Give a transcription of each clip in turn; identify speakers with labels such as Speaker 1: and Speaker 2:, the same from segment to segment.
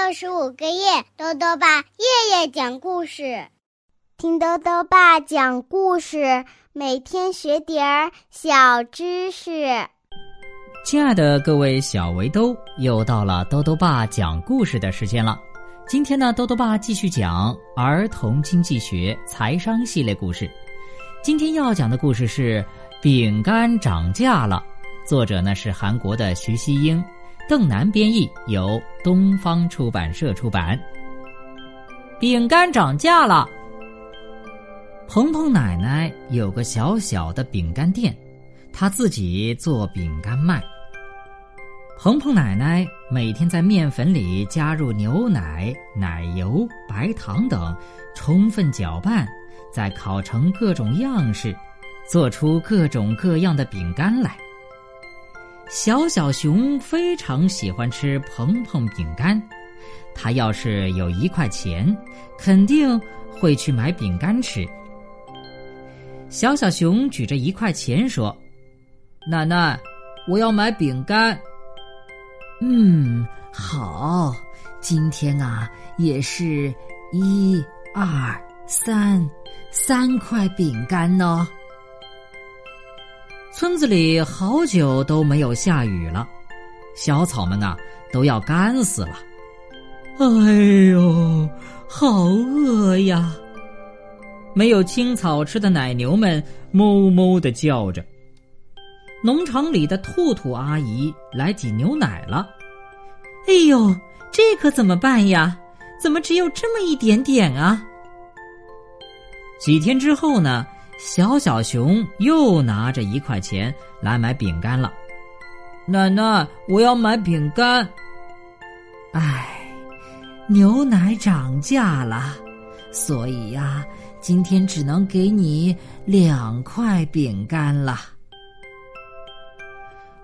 Speaker 1: 六十五个夜，豆豆爸夜夜讲故事，听豆豆爸讲故事，每天学点儿小知识。
Speaker 2: 亲爱的各位小围兜，又到了豆豆爸讲故事的时间了。今天呢，豆豆爸继续讲儿童经济学财商系列故事。今天要讲的故事是《饼干涨价了》，作者呢是韩国的徐熙英。邓南编译，由东方出版社出版。饼干涨价了。鹏鹏奶奶有个小小的饼干店，她自己做饼干卖。鹏鹏奶奶每天在面粉里加入牛奶、奶油、白糖等，充分搅拌，再烤成各种样式，做出各种各样的饼干来。小小熊非常喜欢吃蓬蓬饼干，他要是有一块钱，肯定会去买饼干吃。小小熊举着一块钱说：“奶奶，我要买饼干。”
Speaker 3: 嗯，好，今天啊，也是一二三，三块饼干呢。
Speaker 2: 村子里好久都没有下雨了，小草们啊都要干死了。
Speaker 3: 哎呦，好饿呀！
Speaker 2: 没有青草吃的奶牛们哞哞的叫着。农场里的兔兔阿姨来挤牛奶了。
Speaker 3: 哎呦，这可怎么办呀？怎么只有这么一点点啊？
Speaker 2: 几天之后呢？小小熊又拿着一块钱来买饼干了。
Speaker 4: 奶奶，我要买饼干。
Speaker 3: 唉，牛奶涨价了，所以呀，今天只能给你两块饼干了。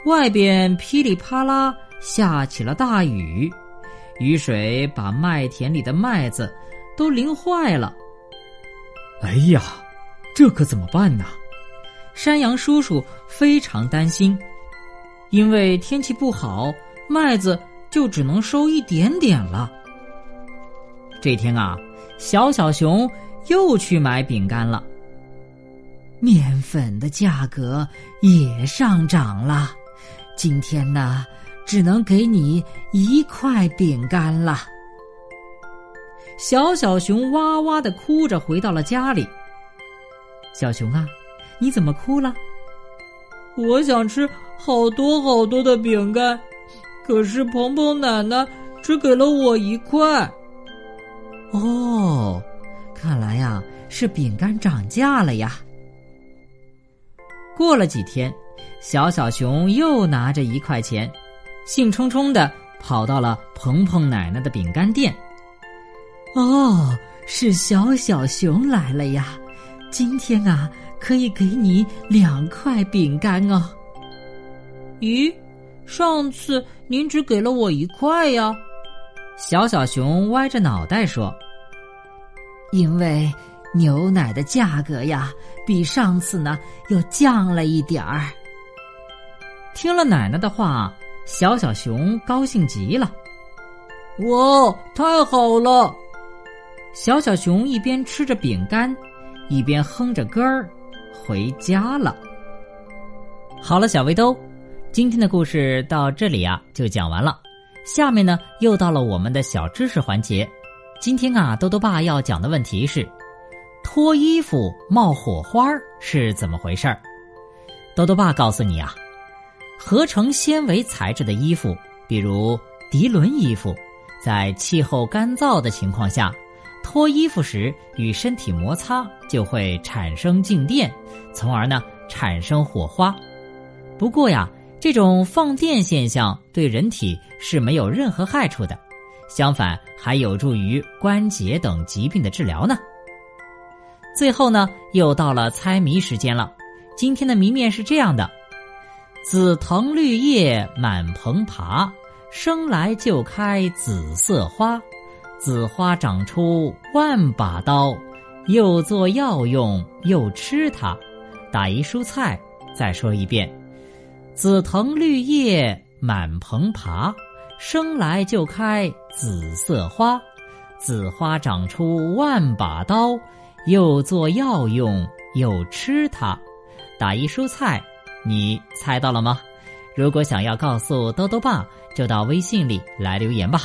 Speaker 2: 外边噼里啪啦下起了大雨，雨水把麦田里的麦子都淋坏了。
Speaker 5: 哎呀！这可怎么办呢？
Speaker 2: 山羊叔叔非常担心，因为天气不好，麦子就只能收一点点了。这天啊，小小熊又去买饼干了。
Speaker 3: 面粉的价格也上涨了，今天呢，只能给你一块饼干了。
Speaker 2: 小小熊哇哇的哭着回到了家里。小熊啊，你怎么哭了？
Speaker 4: 我想吃好多好多的饼干，可是鹏鹏奶奶只给了我一块。
Speaker 3: 哦，看来呀是饼干涨价了呀。
Speaker 2: 过了几天，小小熊又拿着一块钱，兴冲冲的跑到了鹏鹏奶奶的饼干店。
Speaker 3: 哦，是小小熊来了呀。今天啊，可以给你两块饼干哦。
Speaker 4: 咦，上次您只给了我一块呀？
Speaker 2: 小小熊歪着脑袋说：“
Speaker 3: 因为牛奶的价格呀，比上次呢又降了一点儿。”
Speaker 2: 听了奶奶的话，小小熊高兴极了。
Speaker 4: 哇，太好了！
Speaker 2: 小小熊一边吃着饼干。一边哼着歌儿，回家了。好了，小围兜，今天的故事到这里啊就讲完了。下面呢又到了我们的小知识环节。今天啊，豆豆爸要讲的问题是：脱衣服冒火花是怎么回事儿？豆豆爸告诉你啊，合成纤维材质的衣服，比如涤纶衣服，在气候干燥的情况下。脱衣服时与身体摩擦就会产生静电，从而呢产生火花。不过呀，这种放电现象对人体是没有任何害处的，相反还有助于关节等疾病的治疗呢。最后呢，又到了猜谜时间了。今天的谜面是这样的：紫藤绿叶满棚爬，生来就开紫色花。紫花长出万把刀，又做药用，又吃它。打一蔬菜。再说一遍：紫藤绿叶满棚爬，生来就开紫色花，紫花长出万把刀，又做药用，又吃它。打一蔬菜，你猜到了吗？如果想要告诉兜兜爸，就到微信里来留言吧。